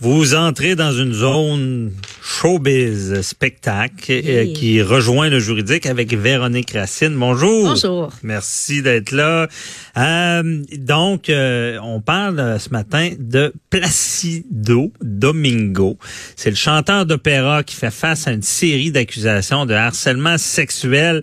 Vous entrez dans une zone showbiz spectacle euh, qui rejoint le juridique avec Véronique Racine. Bonjour. Bonjour. Merci d'être là. Euh, donc, euh, on parle ce matin de Placido Domingo. C'est le chanteur d'opéra qui fait face à une série d'accusations de harcèlement sexuel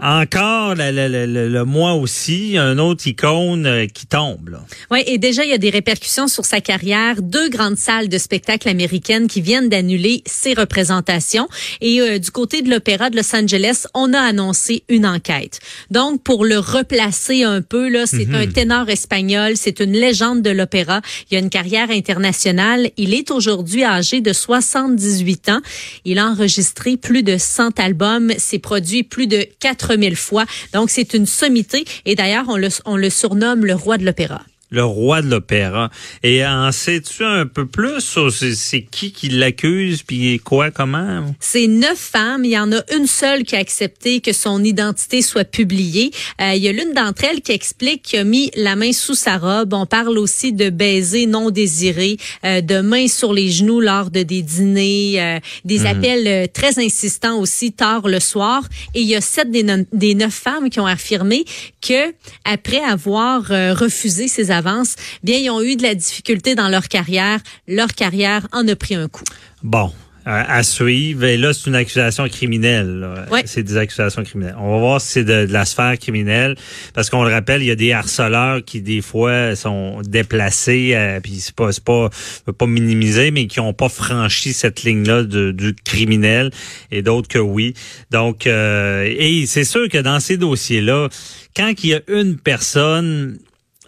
encore le, le, le, le, mois aussi, un autre icône euh, qui tombe. Oui, et déjà, il y a des répercussions sur sa carrière. Deux grandes salles de spectacle américaines qui viennent d'annuler ses représentations. Et euh, du côté de l'Opéra de Los Angeles, on a annoncé une enquête. Donc, pour le replacer un peu, là, c'est un mhm. ténor espagnol, c'est une légende de l'opéra. Il a une carrière internationale. Il est aujourd'hui âgé de 78 ans. Il a enregistré plus de 100 albums, s'est produit plus de 4 fois. Donc, c'est une sommité. Et d'ailleurs, on le, on le surnomme le roi de l'opéra le roi de l'opéra. Et en sais-tu un peu plus sur c'est qui qui l'accuse, puis quoi, comment? C'est neuf femmes. Il y en a une seule qui a accepté que son identité soit publiée. Euh, il y a l'une d'entre elles qui explique qu'il a mis la main sous sa robe. On parle aussi de baisers non désirés, euh, de mains sur les genoux lors de des dîners, euh, des mhm. appels très insistants aussi tard le soir. Et il y a sept des, des neuf femmes qui ont affirmé que après avoir refusé ces avance, bien, ils ont eu de la difficulté dans leur carrière. Leur carrière en a pris un coup. Bon, à suivre. Et là, c'est une accusation criminelle. C'est des accusations criminelles. On va voir si c'est de, la sphère criminelle. Parce qu'on le rappelle, il y a des harceleurs qui, des fois, sont déplacés, euh, puis c'est pas, c'est pas, pas minimiser, mais qui n'ont pas franchi cette ligne-là du criminel, et d'autres que oui. Donc, euh, et c'est sûr que dans ces dossiers-là, quand il y a une personne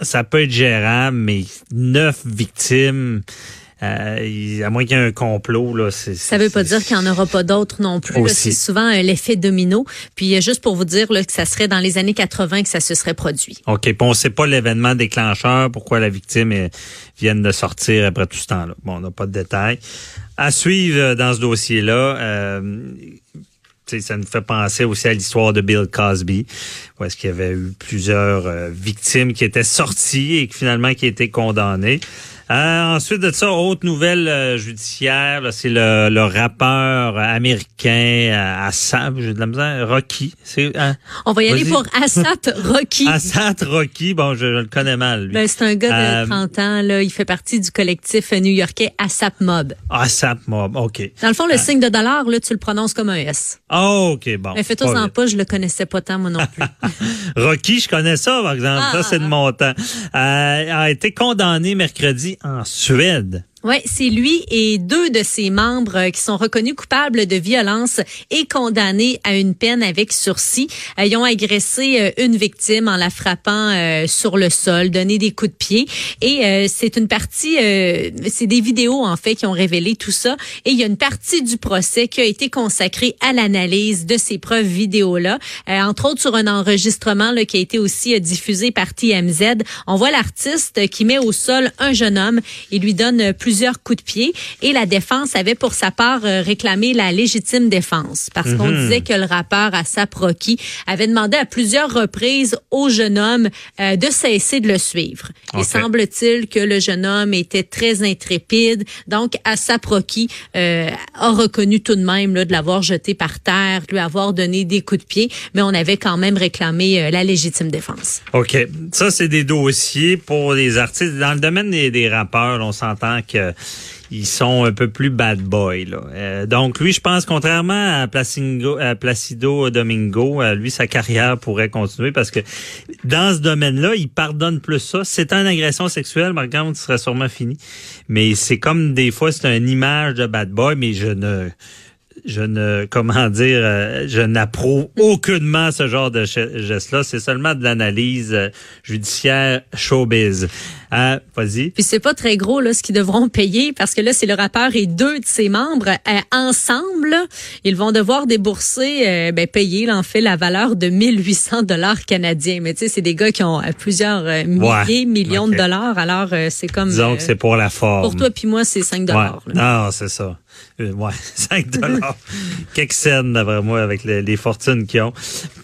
ça peut être gérable, mais neuf victimes. Euh, à moins qu'il y ait un complot, là, c'est, ça veut pas dire qu'il n'y en aura pas d'autres non plus. C'est souvent euh, l'effet domino. Puis euh, juste pour vous dire là, que ça serait dans les années 80 que ça se serait produit. OK. Puis on sait pas l'événement déclencheur, pourquoi la victime est, vient de sortir après tout ce temps-là. Bon, on n'a pas de détails. À suivre dans ce dossier-là, euh, ça nous fait penser aussi à l'histoire de Bill Cosby, où est-ce qu'il y avait eu plusieurs euh, victimes qui étaient sorties et finalement qui étaient condamnées. Euh, ensuite de ça, autre nouvelle euh, judiciaire, c'est le, le, rappeur américain euh, Assad, j'ai de la misère, Rocky. Hein? On va y aller pour Assad Rocky. Assad Rocky, bon, je, le connais mal. Ben, c'est un gars de 30 ans, là, il fait partie du collectif new-yorkais ASAP Mob. ASAP Mob, OK. Dans le fond, le signe de dollar, là, tu le prononces comme un S. Oh, OK, bon. Mais fais-toi en pas, je le connaissais pas tant, moi non plus. Rocky, je connais ça, par exemple. Ça, c'est de mon temps. a été condamné mercredi en Suède. Oui, c'est lui et deux de ses membres euh, qui sont reconnus coupables de violence et condamnés à une peine avec sursis. Euh, ils ont agressé euh, une victime en la frappant sur le sol, donné des coups de pied. Et c'est une partie, c'est des vidéos en fait qui ont révélé tout ça. Et il y a une partie du procès qui a été consacrée à l'analyse de ces preuves vidéo-là, entre autres sur un enregistrement là, qui a été aussi diffusé par TMZ. On voit l'artiste qui met au sol un jeune homme et lui donne plus plusieurs coups de pied et la défense avait pour sa part euh, réclamé la légitime défense parce qu'on mhm. disait que le rappeur Asap Rocky avait demandé à plusieurs reprises au jeune homme euh, de cesser de le suivre. Il semble-t-il que le jeune homme était très intrépide. Donc Asap Rocky euh, a reconnu tout de même là, de l'avoir jeté par terre, lui avoir donné des coups de pied, mais on avait quand même réclamé la légitime défense. OK. Ça, c'est des dossiers pour les artistes. Dans le domaine des, des rappeurs, on s'entend que euh, ils sont un peu plus bad boy. Là. Euh, donc lui, je pense, contrairement à, Placido Domingo, euh, lui, sa carrière pourrait continuer parce que dans ce domaine-là, il pardonne plus ça. C'est une agression sexuelle, par exemple, ce serait sûrement fini. Mais c'est comme des fois, c'est une image de bad boy, mais je ne je ne, comment dire, je n'approuve aucunement ce genre de geste-là. C'est seulement de l'analyse judiciaire showbiz. Euh, vas-y. Puis c'est pas très gros là ce qu'ils devront payer parce que là c'est le rappeur et deux de ses membres euh, ensemble, ils vont devoir débourser, euh, ben, payer en fait la valeur de 1800 dollars canadiens. Mais tu sais, c'est des gars qui ont euh, plusieurs euh, milliers, millions de dollars. Alors c'est comme. Disons que c'est pour la forme. Pour toi puis moi, c'est 5 dollars. Ouais. Non, c'est ça. Euh, ouais, 5 dollars. Quelques scènes, d'après moi, avec les, les fortunes qu'ils ont.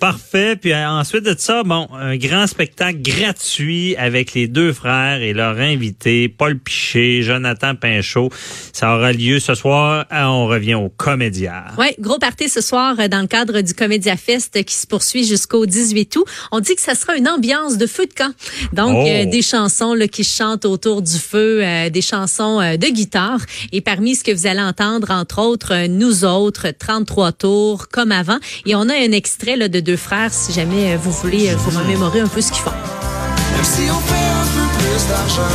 Parfait. Puis euh, ensuite de ça, bon, un grand spectacle gratuit avec les deux frères et leurs invités, Paul Piché, Jonathan Pinchot. Ça aura lieu ce soir. Euh, on revient au Comédia. Oui, gros party ce soir dans le cadre du Comédia Fest qui se poursuit jusqu'au 18 août. On dit que ça sera une ambiance de feu de camp. Donc, Oh. des chansons là, qui chantent autour du feu, euh, des chansons euh, de guitare. Et parmi ce que vous allez entendre, entre autres, euh, Nous autres, 33 tours, comme avant. Et on a un extrait là, de deux frères, si jamais euh, vous voulez euh, vous remémorer un peu ce qu'ils font. Même si on fait un peu plus d'argent,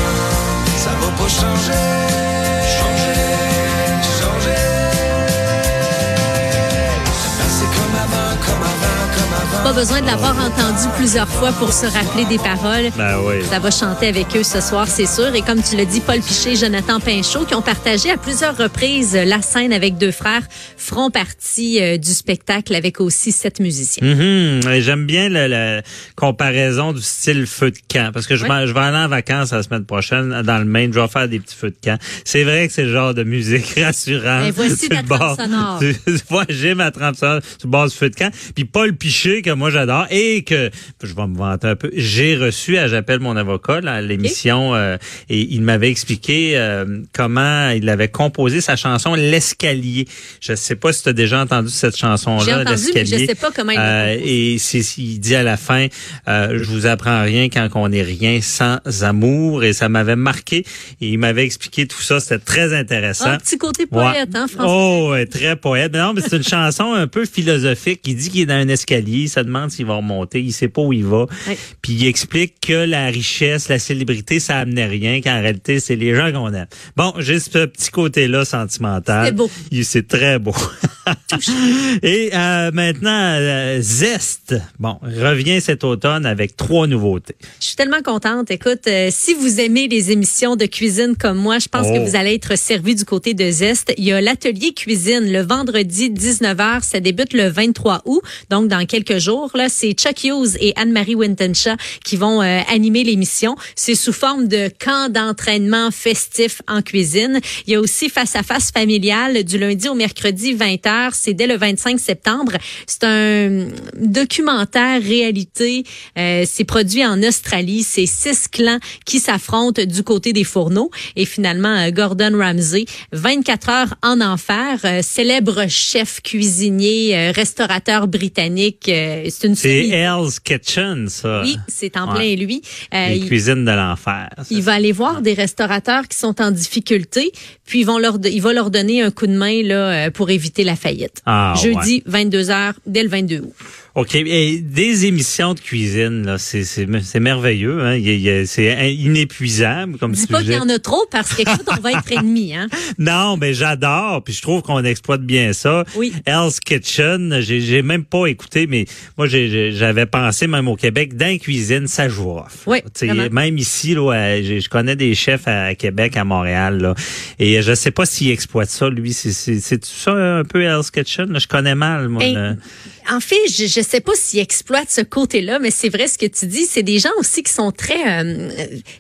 ça va pas changer. Pas besoin de l'avoir entendu plusieurs fois pour se rappeler des paroles. Ben oui. Ça va chanter avec eux ce soir, c'est sûr. Et comme tu l'as dit, Paul Piché et Jonathan Pinchot, qui ont partagé à plusieurs reprises la scène avec deux frères, feront partie euh, du spectacle avec aussi sept musiciens. Mhm. Et J'aime bien la, la comparaison du style feu de camp parce que je, Ouais. vais, je vais aller en vacances la semaine prochaine dans le Maine. Je vais faire des petits feux de camp. C'est vrai que c'est le genre de musique rassurante. Ben, voici ta trempe sonore. Tu- Ouais, j'ai ma trempe sonore sur du feu de camp. Puis Paul Piché que moi j'adore et que je vais me vanter un peu. J'ai reçu à j'appelle mon avocat là, à l'émission euh, et il m'avait expliqué euh, comment il avait composé sa chanson L'escalier. Je sais pas si tu as déjà entendu cette chanson là J'ai entendu, mais je L'escalier. sais pas comment il Euh, et il dit à la fin, euh, je vous apprends rien quand on n'est rien sans amour. Et ça m'avait marqué. Et il m'avait expliqué tout ça. C'était très intéressant. Un petit côté poète, Ouais. hein, François? Oh, ouais, très poète. Mais non, mais c'est une chanson un peu philosophique. Il dit qu'il est dans un escalier. Demande s'il va remonter. Il sait pas où il va. Puis il explique que la richesse, la célébrité, ça amenait rien. Qu'en réalité, c'est les gens qu'on aime. Bon, j'ai ce petit côté-là sentimental. C'est beau. C'est très beau. Et euh, maintenant, euh, Zest, bon, revient cet automne avec trois nouveautés. Je suis tellement contente. Écoute, euh, si vous aimez les émissions de cuisine comme moi, je pense Oh. que vous allez être servi du côté de Zest. Il y a l'atelier cuisine le vendredi 19h. Ça débute le 23 août, donc dans quelques jours. Là, c'est Chuck Hughes et Anne-Marie Wintenshaw qui vont euh, animer l'émission. C'est sous forme de camp d'entraînement festif en cuisine. Il y a aussi face à face familial du lundi au mercredi 20h. C'est dès le 25 septembre. C'est un documentaire réalité. Euh, c'est produit en Australie. C'est six clans qui s'affrontent du côté des fourneaux. Et finalement, euh, Gordon Ramsay, 24 heures en enfer, euh, célèbre chef cuisinier, restaurateur britannique. Euh, c'est une C'est. Hell's Kitchen, ça. Oui, c'est en Ouais. plein lui. Euh, Les il- cuisines de l'enfer. il va aller voir des restaurateurs qui sont en difficulté, puis ils vont leur, il va leur donner un coup de main là euh, pour éviter la faillite. Ah, Jeudi, 22 h dès le 22 août. OK. Et des émissions de cuisine, là, c'est, c'est, c'est merveilleux. Hein? Il y a- il c'est inépuisable comme Dis pas qu'il sujet. y en a trop parce qu'écoute, on va être ennemis, hein. Non, mais j'adore, puis je trouve qu'on exploite bien ça. Oui. Hell's Kitchen, j'ai, j'ai même pas écouté, mais moi j'ai- j'avais pensé même au Québec, dans la cuisine, ça joue off. Oui, Tu sais, vraiment. Même ici, là, je connais des chefs à Québec, à Montréal, là, et je sais pas s'il exploite ça, lui. C'est, c'est, c'est ça un peu Hell's Kitchen? là? Je connais mal, moi. Hey, le- En fait, je ne sais pas s'ils exploitent ce côté-là, mais c'est vrai ce que tu dis. C'est des gens aussi qui sont très euh,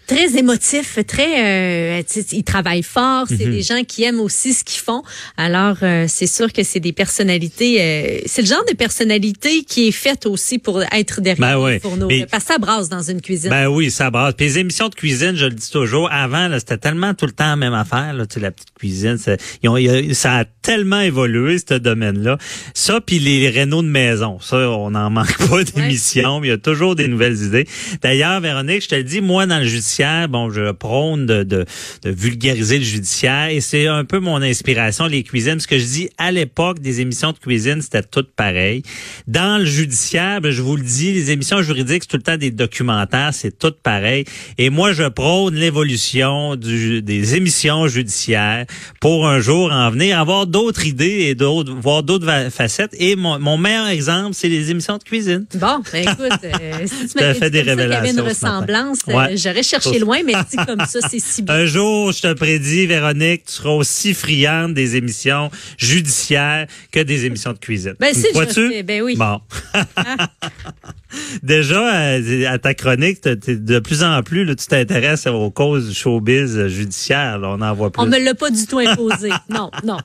très émotifs, très euh, ils travaillent fort. C'est Mhm. des gens qui aiment aussi ce qu'ils font. Alors euh, c'est sûr que c'est des personnalités. euh, c'est le genre de personnalité qui est faite aussi pour être derrière Ben les ouais. fourneaux. Mais- Parce que ça brasse dans une cuisine. Ben oui, ça brasse. Puis les émissions de cuisine, je le dis toujours, avant, c'était tellement tout le temps la même affaire, là, tu sais, la petite cuisine. ils ont- ça a tellement évolué, ce domaine-là. Ça, puis les rénaux de maison. Ça, on n'en manque pas d'émissions, mais il y a toujours des nouvelles idées. D'ailleurs, Véronique, je te le dis, moi, dans le judiciaire, bon, je prône de, de, de vulgariser le judiciaire et c'est un peu mon inspiration, les cuisines. Ce que je dis, à l'époque, des émissions de cuisine, c'était tout pareil. Dans le judiciaire, ben, je vous le dis, les émissions juridiques, c'est tout le temps des documentaires, c'est tout pareil. Et moi, je prône l'évolution des émissions judiciaires pour un jour en venir avoir d'autres idées et d'autres, voir d'autres facettes. Et mon, mon meilleur meilleur exemple, c'est les émissions de cuisine. Bon, ben écoute, euh, si tu m'avais fait dit des comme ça qu'il y avait une ressemblance, euh, j'aurais cherché loin, mais dit comme ça, c'est si bien. Un jour, je te prédis, Véronique, tu seras aussi friande des émissions judiciaires que des émissions de cuisine. Ben, si, je fais- ben oui. Bon. Déjà, euh, à ta chronique, de plus en plus, là, tu t'intéresses aux causes du showbiz euh, judiciaire. là. on en voit plus. On me l'a pas du tout imposé. Non, non,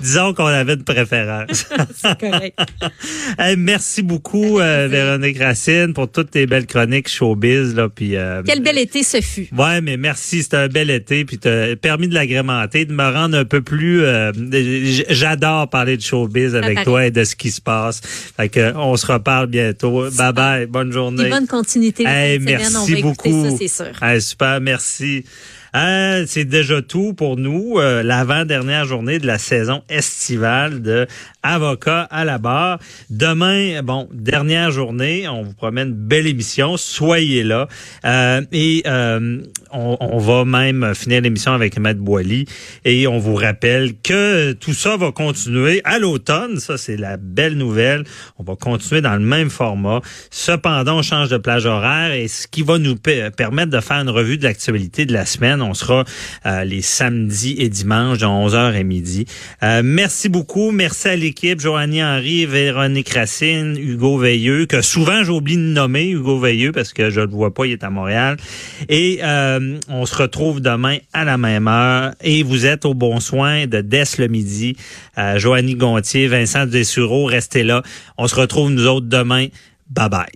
Disons qu'on avait une préférence. c'est correct. Hey, merci beaucoup, euh, Véronique Racine, pour toutes tes belles chroniques showbiz. Là, puis, euh, Quel bel été ce fut. Ouais, mais merci, c'était un bel été, puis t'as permis de l'agrémenter, de me rendre un peu plus. euh, J'adore parler de showbiz avec toi et de ce qui se passe. Fait que on se reparle bientôt. Bye bye, bonne Puis journée. bonne continuité. Hey, cette semaine. merci On va beaucoup. ça, c'est sûr. Hey, super, merci. Euh, c'est déjà tout pour nous. Euh, L'avant-dernière journée de la saison estivale de Avocat à la barre. Demain, bon, dernière journée. On vous promet une belle émission. Soyez là. Euh, et euh, on, va même finir l'émission avec Matt Boily. Et on vous rappelle que tout ça va continuer à l'automne. Ça, c'est la belle nouvelle. On va continuer dans le même format. Cependant, on change de plage horaire et ce qui va nous pe- permettre de faire une revue de l'actualité de la semaine. On sera euh, les samedis et dimanches de 11h et midi. Euh, merci beaucoup. Merci à l'équipe. Joanie Henry, Véronique Racine, Hugo Veilleux, que souvent j'oublie de nommer Hugo Veilleux parce que je le vois pas, il est à Montréal. Et euh, on se retrouve demain à la même heure. Et vous êtes au bon soin de Dès le midi. Euh, Joanie Gontier, Vincent Dessureau, restez là. On se retrouve nous autres demain. Bye bye.